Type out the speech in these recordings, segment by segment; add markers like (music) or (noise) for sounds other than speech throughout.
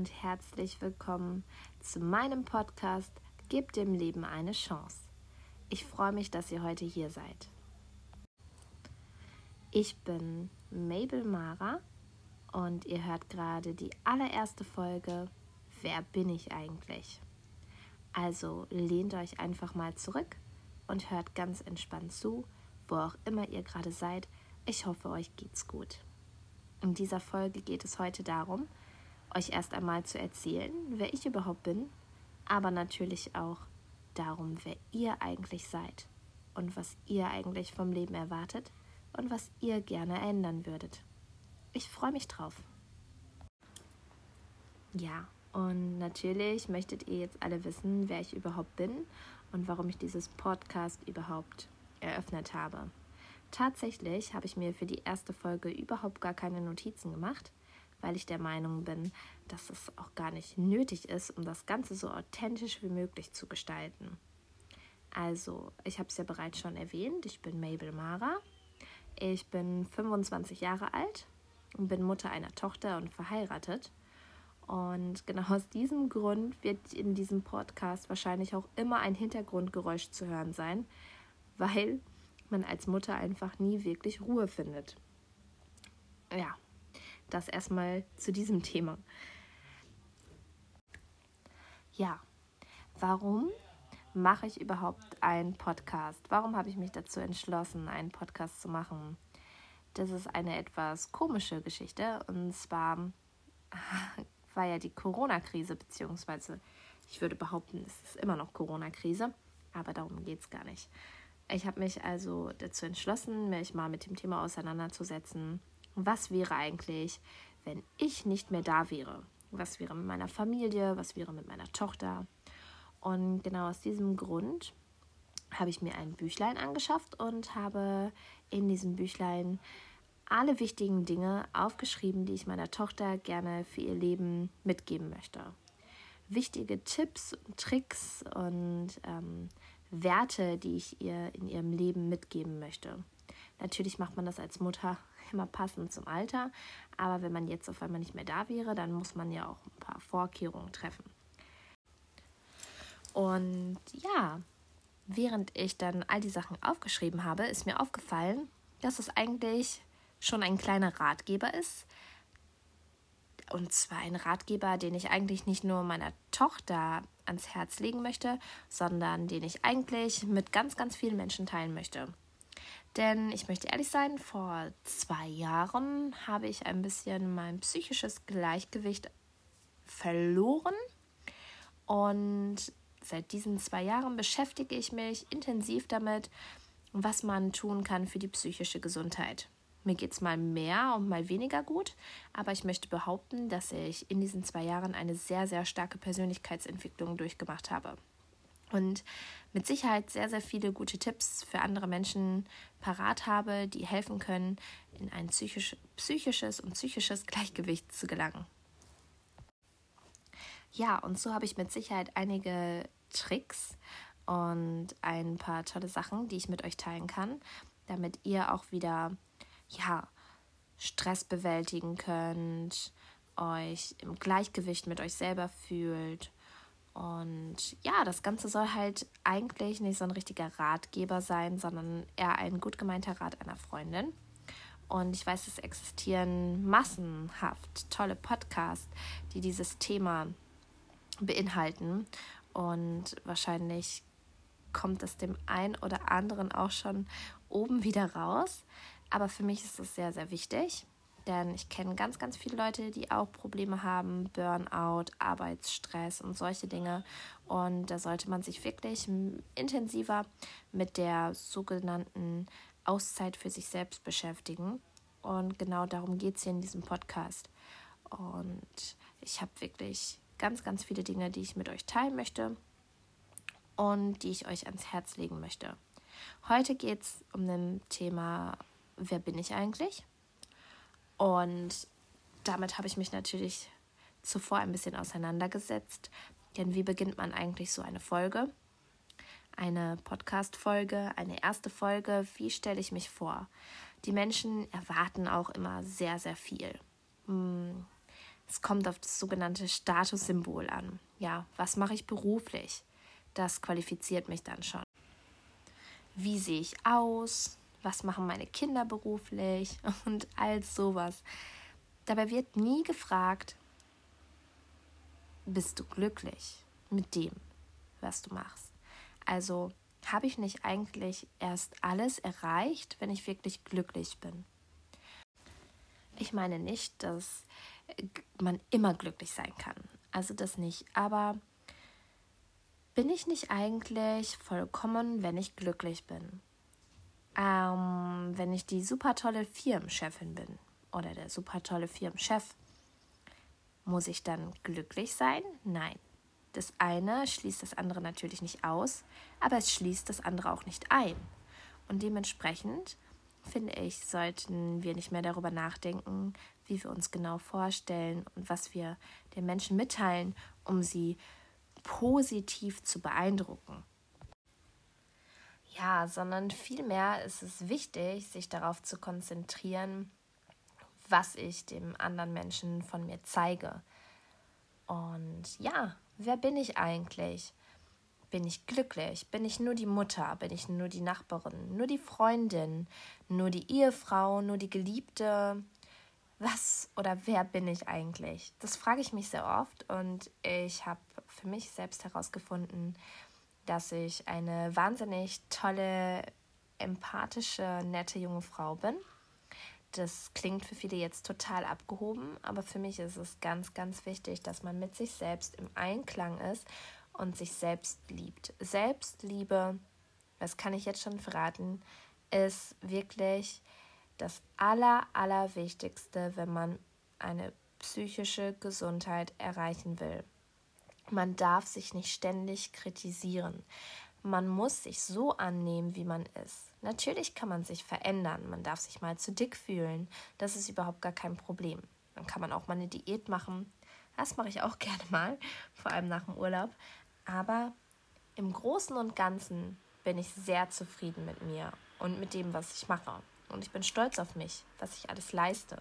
und herzlich willkommen zu meinem Podcast Gib dem Leben eine Chance. Ich freue mich, dass ihr heute hier seid. Ich bin Mabel Mara und ihr hört gerade die allererste Folge Wer bin ich eigentlich? Also lehnt euch einfach mal zurück und hört ganz entspannt zu, wo auch immer ihr gerade seid. Ich hoffe, euch geht's gut. In dieser Folge geht es heute darum, euch erst einmal zu erzählen, wer ich überhaupt bin, aber natürlich auch darum, wer ihr eigentlich seid und was ihr eigentlich vom Leben erwartet und was ihr gerne ändern würdet. Ich freue mich drauf. Ja, und natürlich möchtet ihr jetzt alle wissen, wer ich überhaupt bin und warum ich dieses Podcast überhaupt eröffnet habe. Tatsächlich habe ich mir für die erste Folge überhaupt gar keine Notizen gemacht, weil ich der Meinung bin, dass es auch gar nicht nötig ist, um das Ganze so authentisch wie möglich zu gestalten. Also, ich habe es ja bereits schon erwähnt, ich bin Mabel Mara. Ich bin 25 Jahre alt und bin Mutter einer Tochter und verheiratet. Und genau aus diesem Grund wird in diesem Podcast wahrscheinlich auch immer ein Hintergrundgeräusch zu hören sein, weil man als Mutter einfach nie wirklich Ruhe findet. Ja, das erstmal zu diesem Thema. Ja, warum mache ich überhaupt einen Podcast? Warum habe ich mich dazu entschlossen, einen Podcast zu machen? Das ist eine etwas komische Geschichte. Und zwar (laughs) war ja die Corona-Krise, beziehungsweise ich würde behaupten, es ist immer noch Corona-Krise, aber darum geht es gar nicht. Ich habe mich also dazu entschlossen, mich mal mit dem Thema auseinanderzusetzen. Was wäre eigentlich, wenn ich nicht mehr da wäre? Was wäre mit meiner Familie? Was wäre mit meiner Tochter? Und genau aus diesem Grund habe ich mir ein Büchlein angeschafft und habe in diesem Büchlein alle wichtigen Dinge aufgeschrieben, die ich meiner Tochter gerne für ihr Leben mitgeben möchte. Wichtige Tipps und Tricks und ähm, Werte, die ich ihr in ihrem Leben mitgeben möchte. Natürlich macht man das als Mutter immer passend zum Alter, aber wenn man jetzt auf einmal nicht mehr da wäre, dann muss man ja auch ein paar Vorkehrungen treffen. Und ja, während ich dann all die Sachen aufgeschrieben habe, ist mir aufgefallen, dass es eigentlich schon ein kleiner Ratgeber ist. Und zwar ein Ratgeber, den ich eigentlich nicht nur meiner Tochter ans Herz legen möchte, sondern den ich eigentlich mit ganz, ganz vielen Menschen teilen möchte. Denn ich möchte ehrlich sein, vor zwei Jahren habe ich ein bisschen mein psychisches Gleichgewicht verloren. Und seit diesen zwei Jahren beschäftige ich mich intensiv damit, was man tun kann für die psychische Gesundheit. Mir geht es mal mehr und mal weniger gut, aber ich möchte behaupten, dass ich in diesen zwei Jahren eine sehr, sehr starke Persönlichkeitsentwicklung durchgemacht habe. Und mit Sicherheit sehr, sehr viele gute Tipps für andere Menschen parat habe, die helfen können, in ein psychisch, psychisches und psychisches Gleichgewicht zu gelangen. Ja, und so habe ich mit Sicherheit einige Tricks und ein paar tolle Sachen, die ich mit euch teilen kann, damit ihr auch wieder ja, Stress bewältigen könnt, euch im Gleichgewicht mit euch selber fühlt. Und ja, das Ganze soll halt eigentlich nicht so ein richtiger Ratgeber sein, sondern eher ein gut gemeinter Rat einer Freundin. Und ich weiß, es existieren massenhaft tolle Podcasts, die dieses Thema beinhalten. Und wahrscheinlich kommt es dem einen oder anderen auch schon oben wieder raus. Aber für mich ist es sehr, sehr wichtig, denn ich kenne ganz, ganz viele Leute, die auch Probleme haben, Burnout, Arbeitsstress und solche Dinge. Und da sollte man sich wirklich intensiver mit der sogenannten Auszeit für sich selbst beschäftigen. Und genau darum geht es hier in diesem Podcast. Und ich habe wirklich ganz, ganz viele Dinge, die ich mit euch teilen möchte und die ich euch ans Herz legen möchte. Heute geht es um ein Thema wer bin ich eigentlich? Und damit habe ich mich natürlich zuvor ein bisschen auseinandergesetzt. Denn wie beginnt man eigentlich so eine Folge? Eine Podcast-Folge, eine erste Folge, wie stelle ich mich vor? Die Menschen erwarten auch immer sehr, sehr viel. Hm, Es kommt auf das sogenannte Statussymbol an. Ja, was mache ich beruflich? Das qualifiziert mich dann schon. Wie sehe ich aus? Was machen meine Kinder beruflich? (laughs) Und all sowas. Dabei wird nie gefragt, bist du glücklich mit dem, was du machst? Also habe ich nicht eigentlich erst alles erreicht, wenn ich wirklich glücklich bin? Ich meine nicht, dass man immer glücklich sein kann. Also das nicht. Aber bin ich nicht eigentlich vollkommen, wenn ich glücklich bin? Ähm, wenn ich die super tolle Firmenchefin bin oder der super tolle Firmenchef, muss ich dann glücklich sein? Nein. Das eine schließt das andere natürlich nicht aus, aber es schließt das andere auch nicht ein. Und dementsprechend finde ich, sollten wir nicht mehr darüber nachdenken, wie wir uns genau vorstellen und was wir den Menschen mitteilen, um sie positiv zu beeindrucken. Ja, sondern vielmehr ist es wichtig, sich darauf zu konzentrieren, was ich dem anderen Menschen von mir zeige. Und ja, wer bin ich eigentlich? Bin ich glücklich? Bin ich nur die Mutter? Bin ich nur die Nachbarin? Nur die Freundin? Nur die Ehefrau? Nur die Geliebte? Was oder wer bin ich eigentlich? Das frage ich mich sehr oft und ich habe für mich selbst herausgefunden, dass ich eine wahnsinnig tolle, empathische, nette junge Frau bin. Das klingt für viele jetzt total abgehoben, aber für mich ist es ganz, ganz wichtig, dass man mit sich selbst im Einklang ist und sich selbst liebt. Selbstliebe, das kann ich jetzt schon verraten, ist wirklich das Aller, Allerwichtigste, wenn man eine psychische Gesundheit erreichen will. Man darf sich nicht ständig kritisieren. Man muss sich so annehmen, wie man ist. Natürlich kann man sich verändern. Man darf sich mal zu dick fühlen. Das ist überhaupt gar kein Problem. Dann kann man auch mal eine Diät machen. Das mache ich auch (laughs) gerne mal, vor allem nach dem Urlaub. Aber im Großen und Ganzen bin ich sehr zufrieden mit mir und mit dem, was ich mache. Und ich bin stolz auf mich, was ich alles leiste.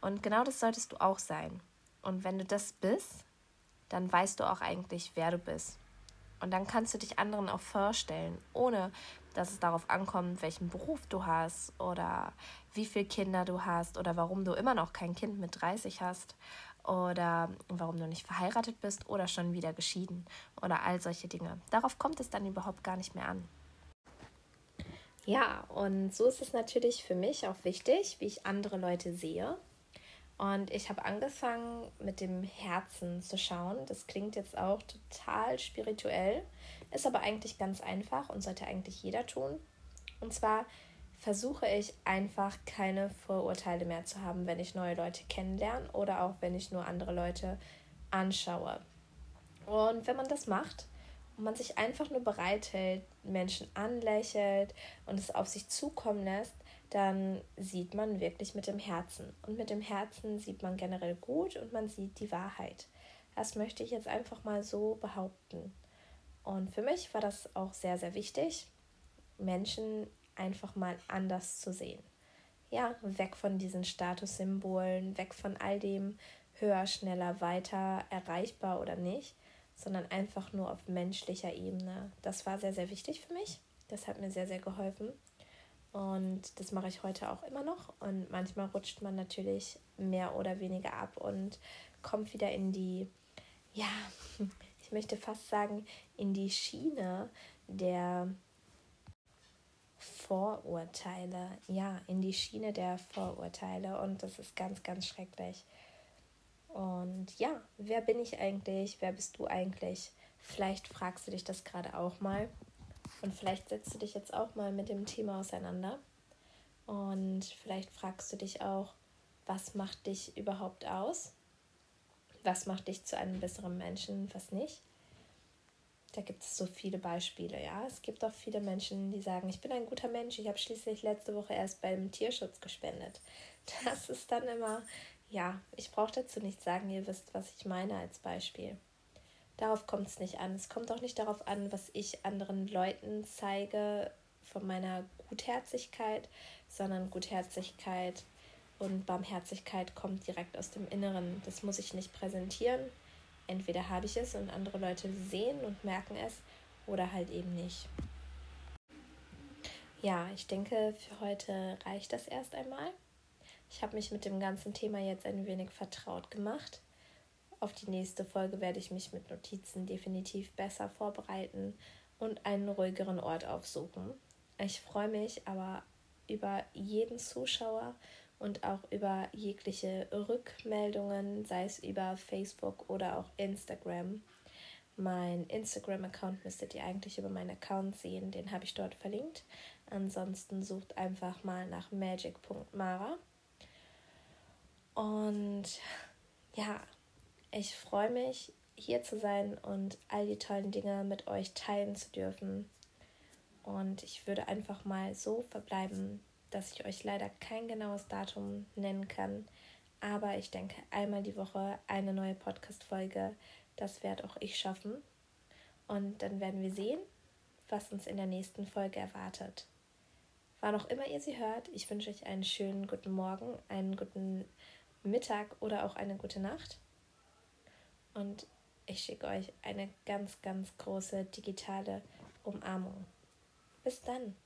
Und genau das solltest du auch sein. Und wenn du das bist, dann weißt du auch eigentlich, wer du bist. Und dann kannst du dich anderen auch vorstellen, ohne dass es darauf ankommt, welchen Beruf du hast oder wie viele Kinder du hast oder warum du immer noch kein Kind mit 30 hast oder warum du nicht verheiratet bist oder schon wieder geschieden oder all solche Dinge. Darauf kommt es dann überhaupt gar nicht mehr an. Ja, und so ist es natürlich für mich auch wichtig, wie ich andere Leute sehe und ich habe angefangen mit dem Herzen zu schauen. Das klingt jetzt auch total spirituell, ist aber eigentlich ganz einfach und sollte eigentlich jeder tun. Und zwar versuche ich einfach keine Vorurteile mehr zu haben, wenn ich neue Leute kennenlerne oder auch wenn ich nur andere Leute anschaue. Und wenn man das macht und man sich einfach nur bereithält, Menschen anlächelt und es auf sich zukommen lässt, dann sieht man wirklich mit dem Herzen. Und mit dem Herzen sieht man generell gut und man sieht die Wahrheit. Das möchte ich jetzt einfach mal so behaupten. Und für mich war das auch sehr, sehr wichtig, Menschen einfach mal anders zu sehen. Ja, weg von diesen Statussymbolen, weg von all dem höher, schneller, weiter, erreichbar oder nicht, sondern einfach nur auf menschlicher Ebene. Das war sehr, sehr wichtig für mich. Das hat mir sehr, sehr geholfen. Und das mache ich heute auch immer noch. Und manchmal rutscht man natürlich mehr oder weniger ab und kommt wieder in die, ja, (laughs) ich möchte fast sagen, in die Schiene der Vorurteile. Ja, in die Schiene der Vorurteile. Und das ist ganz, ganz schrecklich. Und ja, wer bin ich eigentlich? Wer bist du eigentlich? Vielleicht fragst du dich das gerade auch mal. Und vielleicht setzt du dich jetzt auch mal mit dem Thema auseinander. Und vielleicht fragst du dich auch, was macht dich überhaupt aus? Was macht dich zu einem besseren Menschen, was nicht? Da gibt es so viele Beispiele, ja. Es gibt auch viele Menschen, die sagen, ich bin ein guter Mensch, ich habe schließlich letzte Woche erst beim Tierschutz gespendet. (laughs) Das ist dann immer, ja, ich brauche dazu nicht sagen, ihr wisst, was ich meine als Beispiel. Darauf kommt es nicht an. Es kommt auch nicht darauf an, was ich anderen Leuten zeige von meiner Gutherzigkeit, sondern Gutherzigkeit Und Barmherzigkeit kommt direkt aus dem Inneren. Das muss ich nicht präsentieren. Entweder habe ich es und andere Leute sehen und merken es oder halt eben nicht. Ja, ich denke, für heute reicht das erst einmal. Ich habe mich mit dem ganzen Thema jetzt ein wenig vertraut gemacht. Auf die nächste Folge werde ich mich mit Notizen definitiv besser vorbereiten und einen ruhigeren Ort aufsuchen. Ich freue mich aber über jeden Zuschauer und auch über jegliche Rückmeldungen, sei es über Facebook oder auch Instagram. Mein Instagram-Account müsstet ihr eigentlich über meinen Account sehen, den habe ich dort verlinkt. Ansonsten sucht einfach mal nach magic.mara. Und ja, ich freue mich, hier zu sein und all die tollen Dinge mit euch teilen zu dürfen. Und ich würde einfach mal so verbleiben, dass ich euch leider kein genaues Datum nennen kann. Aber ich denke, einmal die Woche eine neue Podcast-Folge, das werde auch ich schaffen. Und dann werden wir sehen, was uns in der nächsten Folge erwartet. Wann auch immer ihr sie hört, ich wünsche euch einen schönen guten Morgen, einen guten Mittag oder auch eine gute Nacht. Und ich schicke euch eine ganz, ganz große digitale Umarmung. Bis dann.